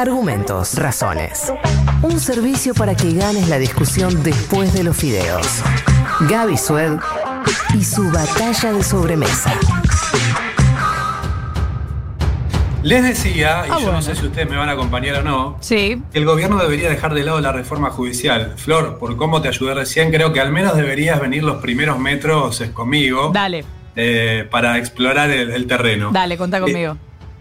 argumentos, razones. Un servicio para que ganes la discusión después de los fideos. Gaby Sued y su batalla de sobremesa. Les decía, y Ah, yo bueno. no sé si ustedes me van a acompañar o no, Sí. que el gobierno debería dejar de lado la reforma judicial. Flor, por cómo te ayudé recién, creo que al menos deberías venir los primeros metros conmigo Dale, eh, para explorar el, el terreno. dale, contá Eh, conmigo.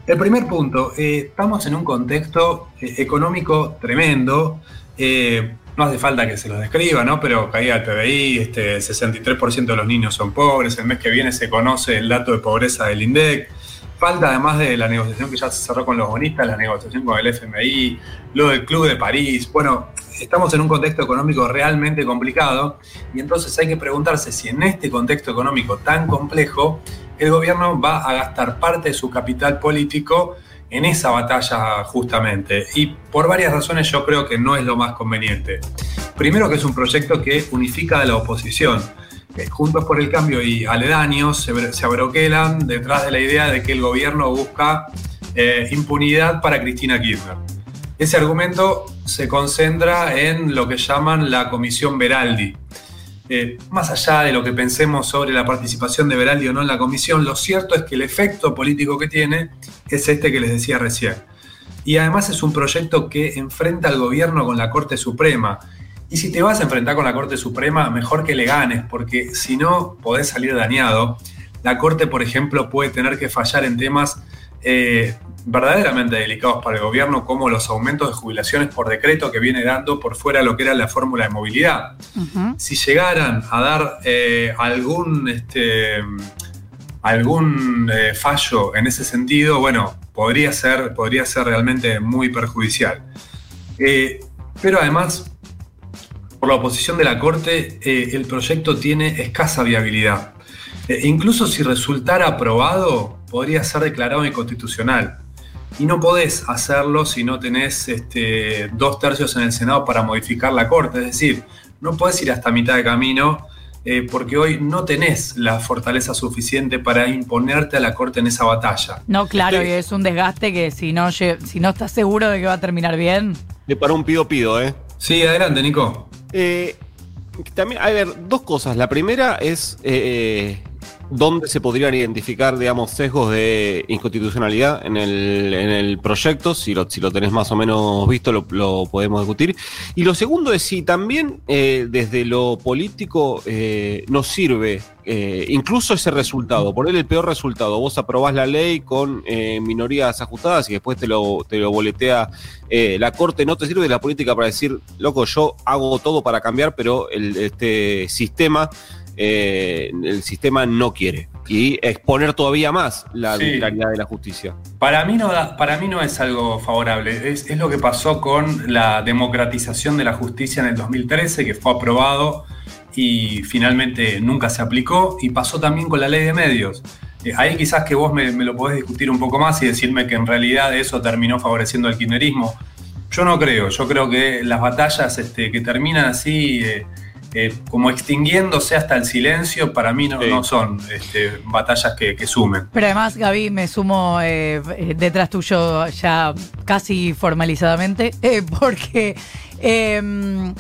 El primer punto, eh, estamos en un contexto eh, económico tremendo. eh, no hace falta que se lo describa, ¿no? Pero caía el PBI, este, 63% de los niños son pobres, el mes que viene se conoce el dato de pobreza del INDEC. Falta además de la negociación que ya se cerró con los bonistas, la negociación con el FMI, lo del Club de París. Bueno, estamos en un contexto económico realmente complicado y entonces hay que preguntarse si en este contexto económico tan complejo el gobierno va a gastar parte de su capital político en esa batalla justamente. Y por varias razones yo creo que no es lo más conveniente. Primero que es un proyecto que unifica a la oposición. Eh, Juntos por el Cambio y aledaños se, bro- se abroquelan detrás de la idea de que el gobierno busca eh, impunidad para Cristina Kirchner. Ese argumento se concentra en lo que llaman la Comisión Veraldi. Eh, más allá de lo que pensemos sobre la participación de Veraldi o no en la comisión, lo cierto es que el efecto político que tiene es este que les decía recién. Y además es un proyecto que enfrenta al gobierno con la Corte Suprema. Y si te vas a enfrentar con la Corte Suprema, mejor que le ganes, porque si no, podés salir dañado. La Corte, por ejemplo, puede tener que fallar en temas eh, verdaderamente delicados para el gobierno, como los aumentos de jubilaciones por decreto que viene dando por fuera lo que era la fórmula de movilidad si llegaran a dar eh, algún, este, algún eh, fallo en ese sentido, bueno, podría ser, podría ser realmente muy perjudicial. Eh, pero además, por la oposición de la Corte, el proyecto tiene escasa viabilidad. Incluso si resultara aprobado, podría ser declarado inconstitucional. Y no podés hacerlo si no tenés este, dos tercios en el Senado para modificar la Corte. Es decir, no podés ir hasta mitad de camino eh, porque hoy no tenés la fortaleza suficiente para imponerte a la Corte en esa batalla. No, claro, Sí. y es un desgaste que si no, si no estás seguro de que va a terminar bien. Le paró un pido pido, ¿eh? Sí, adelante, Nico. Eh, también, a ver, dos cosas. La primera es eh, dónde se podrían identificar, digamos, sesgos de inconstitucionalidad en el, en el proyecto. Si lo, si lo tenés más o menos visto, lo, podemos discutir. Y lo segundo es si también eh, desde lo político eh, nos sirve. eh, incluso ese resultado, poner el peor resultado, vos aprobás la ley con minorías ajustadas y después te lo, te lo boletea eh, la corte no te sirve la política para decir, loco, yo hago todo para cambiar, pero el, este sistema, eh, el sistema no quiere. Y exponer todavía más la Sí. de la justicia. Para mí no, para mí no es algo favorable. Es, es lo que pasó con la democratización de la justicia en el 2013, que fue aprobado y finalmente nunca se aplicó. Y pasó también con la ley de medios. Eh, ahí quizás que vos me, me lo podés discutir un poco más y decirme que en realidad eso terminó favoreciendo al kirchnerismo. Yo no creo. Yo creo que las batallas este, que terminan así... eh, eh, como extinguiéndose hasta el silencio, para mí no, Sí. no son este, batallas que, que sumen. Pero además, Gaby, me sumo eh, eh, detrás tuyo ya casi formalizadamente, eh, porque eh,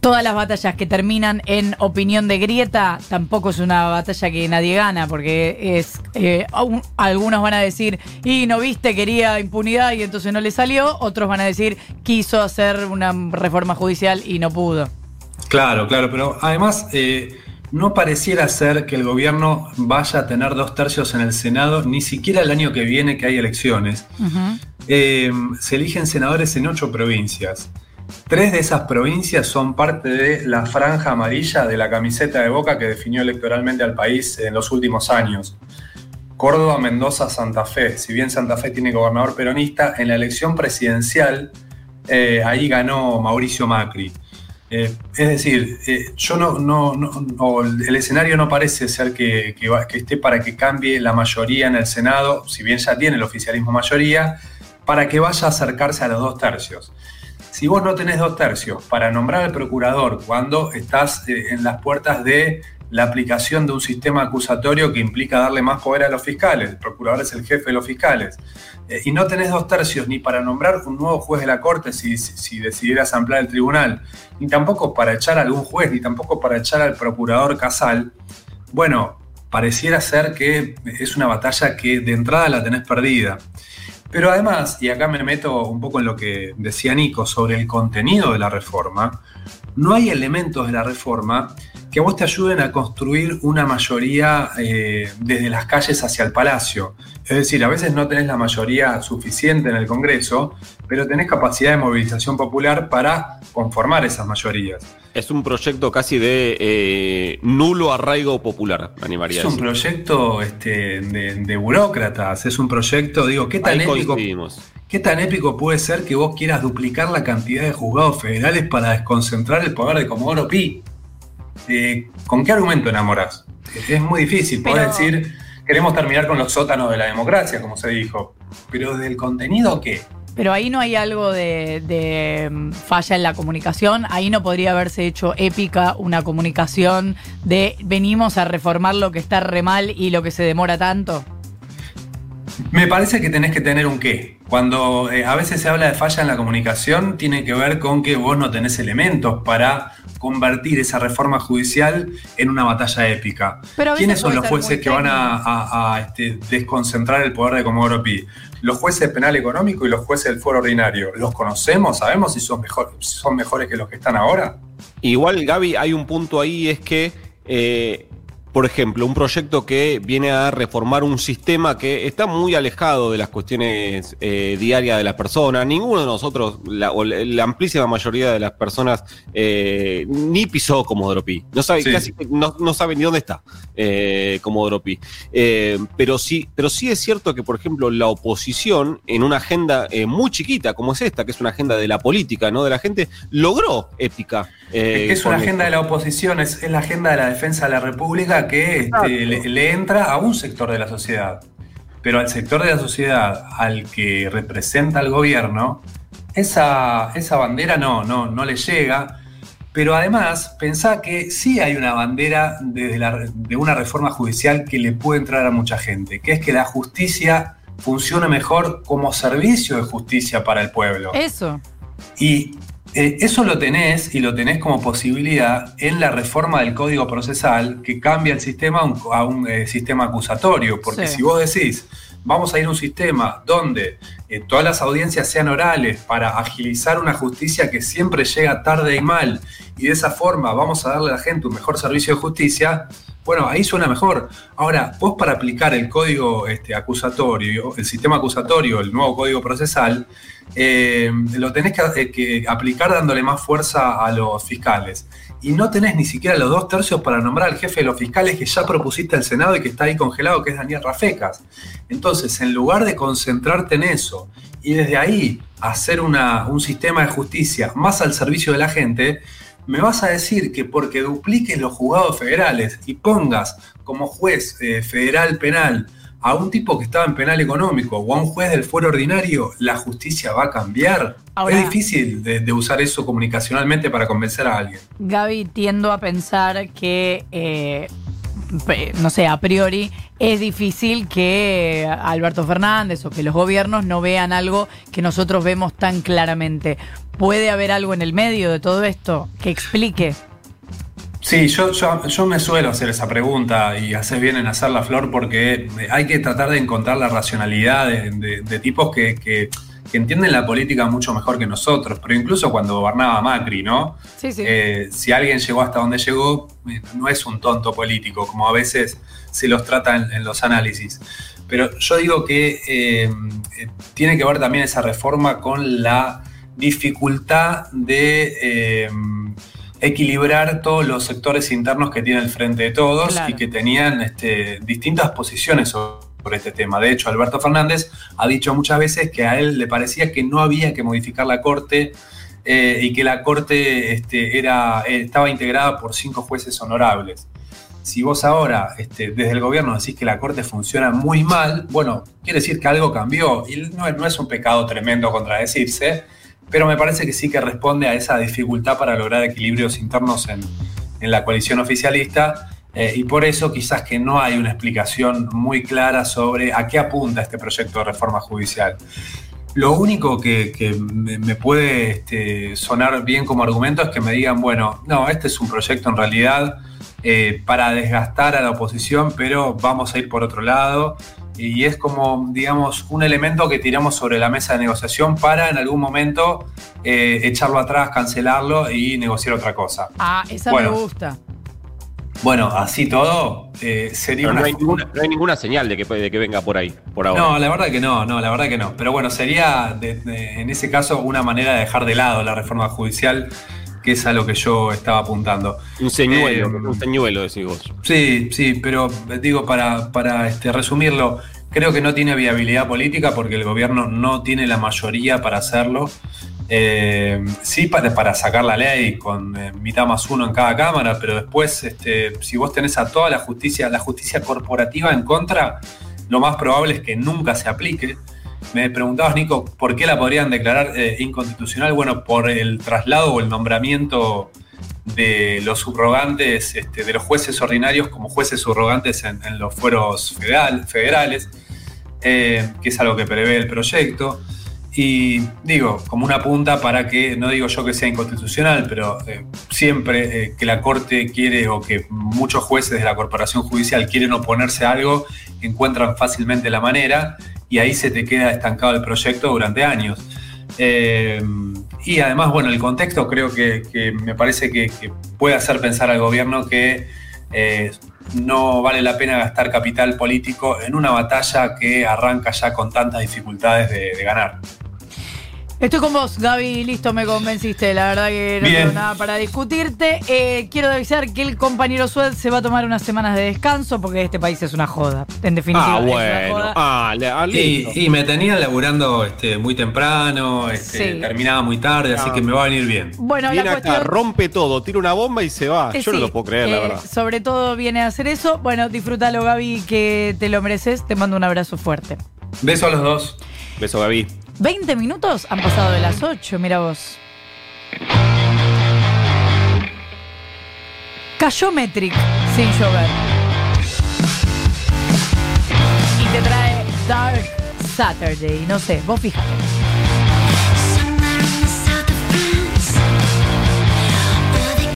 todas las batallas que terminan en opinión de grieta tampoco es una batalla que nadie gana, porque es eh, aún- algunos van a decir, y no viste, quería impunidad y entonces no le salió, otros van a decir, quiso hacer una reforma judicial y no pudo. Claro, claro, pero además eh, no pareciera ser que el gobierno vaya a tener dos tercios en el Senado, ni siquiera el año que viene que hay elecciones. Eh, se eligen senadores en ocho provincias. Tres de esas provincias son parte de la franja amarilla de la camiseta de Boca que definió electoralmente al país en los últimos años. Córdoba, Mendoza, Santa Fe. Si bien Santa Fe tiene gobernador peronista, en la elección presidencial eh, ahí ganó Mauricio Macri. Eh, es decir, eh, yo no, no, no- el escenario no parece ser que esté para que cambie la mayoría en el Senado, si bien ya tiene el oficialismo mayoría, para que vaya a acercarse a los dos tercios. Si vos no tenés dos tercios para nombrar al procurador cuando estás eh, en las puertas de la aplicación de un sistema acusatorio que implica darle más poder a los fiscales. El procurador es el jefe de los fiscales. Eh, y no tenés dos tercios ni para nombrar un nuevo juez de la Corte si, si decidieras ampliar el tribunal, ni tampoco para echar a algún juez, ni tampoco para echar al procurador Casal. Bueno, pareciera ser que es una batalla que de entrada la tenés perdida. Pero además, y acá me meto un poco en lo que decía Nico sobre el contenido de la reforma, no hay elementos de la reforma que vos te ayuden a construir una mayoría eh, desde las calles hacia el palacio. Es decir, a veces no tenés la mayoría suficiente en el Congreso, pero tenés capacidad de movilización popular para conformar esas mayorías. Es un proyecto casi de eh, nulo arraigo popular, animaría. Es un proyecto este, de, burócratas, es un proyecto, digo, ¿qué tan épico? ¿Qué tan épico puede ser que vos quieras duplicar la cantidad de juzgados federales para desconcentrar el poder de Comodoro Pi? Eh, ¿Con qué argumento enamorás? Es muy difícil, podés decir, queremos terminar con los sótanos de la democracia, como se dijo. Pero del contenido, ¿qué? Pero ahí no hay algo de, mm, falla en la comunicación. Ahí no podría haberse hecho épica una comunicación de venimos a reformar lo que está re mal y lo que se demora tanto. Me parece que tenés que tener un qué. Cuando eh, a veces se habla de falla en la comunicación, tiene que ver con que vos no tenés elementos para convertir esa reforma judicial en una batalla épica. ¿Quiénes son los jueces que van a, este, desconcentrar el poder de Comodoro Pi? Los jueces penal económico y los jueces del fuero ordinario. ¿Los conocemos? ¿Sabemos si son, mejor, son mejores que los que están ahora? Igual, Gaby, hay un punto ahí, es que eh, por ejemplo, un proyecto que viene a reformar un sistema que está muy alejado de las cuestiones eh, diarias de las personas. Ninguno de nosotros, la, o la amplísima mayoría de las personas, eh, ni pisó Comodoro Pi. No sabe, casi no, no, sabe ni dónde está eh, Comodoro Pi. Eh, pero, sí, pero sí es cierto que, por ejemplo, la oposición, en una agenda muy chiquita como es esta, que es una agenda de la política, ¿no? De la gente, logró épica. es que es una agenda de la oposición, es, es la agenda de la defensa de la República que este, le, entra a un sector de la sociedad. Pero al sector de la sociedad al que representa el gobierno, esa, esa bandera no, no, no le llega. Pero además, pensá que sí hay una bandera de una reforma judicial que le puede entrar a mucha gente, que es que la justicia funcione mejor como servicio de justicia para el pueblo. Eso. Y eh, eso lo tenés y lo tenés como posibilidad en la reforma del Código Procesal que cambia el sistema a un, eh, sistema acusatorio, porque si vos decís, vamos a ir a un sistema donde eh, todas las audiencias sean orales para agilizar una justicia que siempre llega tarde y mal, y de esa forma vamos a darle a la gente un mejor servicio de justicia, bueno, ahí suena mejor. Ahora, vos para aplicar el código este, acusatorio, el sistema acusatorio, el nuevo código procesal, eh, lo tenés eh, que, aplicar dándole más fuerza a los fiscales. Y no tenés ni siquiera los dos tercios para nombrar al jefe de los fiscales que ya propusiste al Senado y que está ahí congelado, que es Daniel Rafecas. Entonces, en lugar de concentrarte en eso y desde ahí hacer un sistema de justicia más al servicio de la gente, me vas a decir que porque dupliques los juzgados federales y pongas como juez eh, federal penal a un tipo que estaba en penal económico o a un juez del fuero ordinario, la justicia va a cambiar. es difícil de, usar eso comunicacionalmente para convencer a alguien. Gaby, tiendo a pensar que eh, no sé, a priori, es difícil que Alberto Fernández o que los gobiernos no vean algo que nosotros vemos tan claramente. ¿Puede haber algo en el medio de todo esto que explique? Sí, yo, yo, me suelo hacer esa pregunta y haces bien en hacerla, Flor, porque hay que tratar de encontrar la racionalidad de, tipos que que entienden la política mucho mejor que nosotros, pero incluso cuando gobernaba Macri, ¿no? Sí, sí. Eh, si alguien llegó hasta donde llegó, eh, no es un tonto político, como a veces se los trata en, los análisis. Pero yo digo que eh, tiene que ver también esa reforma con la dificultad de equilibrar todos los sectores internos que tiene el Frente de Todos y que tenían este, distintas posiciones sobre este tema. De hecho, Alberto Fernández ha dicho muchas veces que a él le parecía que no había que modificar la Corte eh, y que la Corte este, era, eh, estaba integrada por cinco jueces honorables. Si vos ahora, este, desde el gobierno, decís que la Corte funciona muy mal, bueno, quiere decir que algo cambió. Y no, no es un pecado tremendo contradecirse, pero me parece que sí que responde a esa dificultad para lograr equilibrios internos en, en la coalición oficialista eh, y por eso quizás que no hay una explicación muy clara sobre a qué apunta este proyecto de reforma judicial. Lo único que, me puede este, sonar bien como argumento es que me digan, bueno, no, este es un proyecto en realidad eh, para desgastar a la oposición, pero vamos a ir por otro lado. Y es como, digamos, un elemento que tiramos sobre la mesa de negociación para en algún momento eh, echarlo atrás, cancelarlo y negociar otra cosa. Ah, esa me gusta. Bueno, así todo eh, sería una. No hay, ninguna, señal de que, que venga por ahí, por ahora. No, la verdad que no, no, la verdad que no. Pero bueno, sería en ese caso una manera de dejar de lado la reforma judicial, que es a lo que yo estaba apuntando. Un señuelo, eh, un señuelo decís vos. Sí, sí, pero digo, para, para este, resumirlo, creo que no tiene viabilidad política porque el gobierno no tiene la mayoría para hacerlo. Eh, sí, para, sacar la ley con eh, mitad más uno en cada cámara, pero después, este, si vos tenés a toda la justicia, la justicia corporativa en contra, lo más probable es que nunca se aplique. Me preguntabas, Nico, ¿por qué la podrían declarar eh, inconstitucional? Bueno, por el traslado o el nombramiento de los subrogantes, este, de los jueces ordinarios como jueces subrogantes en, los fueros federales, que es algo que prevé el proyecto. Y digo, como una punta para que, no digo yo que sea inconstitucional, pero eh, siempre eh, que la Corte quiere o que muchos jueces de la Corporación Judicial quieren oponerse a algo, encuentran fácilmente la manera y ahí se te queda estancado el proyecto durante años. Eh, y además, bueno, el contexto creo que, me parece que, puede hacer pensar al gobierno que no vale la pena gastar capital político en una batalla que arranca ya con tantas dificultades de ganar. Estoy con vos, Gaby, listo, me convenciste. La verdad que no tengo nada para discutirte. Eh, quiero avisar que el compañero Sued se va a tomar unas semanas de descanso porque este país es una joda. En definitiva, ah, bueno. Ah, ah y, me tenía laburando este, muy temprano, este, terminaba muy tarde, así que me va a venir bien. Bueno, viene acá, rompe todo, tira una bomba y se va. Yo no lo puedo creer, la eh, verdad. Sobre todo viene a hacer eso. Bueno, disfrútalo, Gaby, que te lo mereces. Te mando un abrazo fuerte. Beso a los dos. Beso, Gaby. 20 minutos han pasado de las 8, mira vos. Cayó Metric sin llover. Y te trae Dark Saturday. No sé, vos fíjate.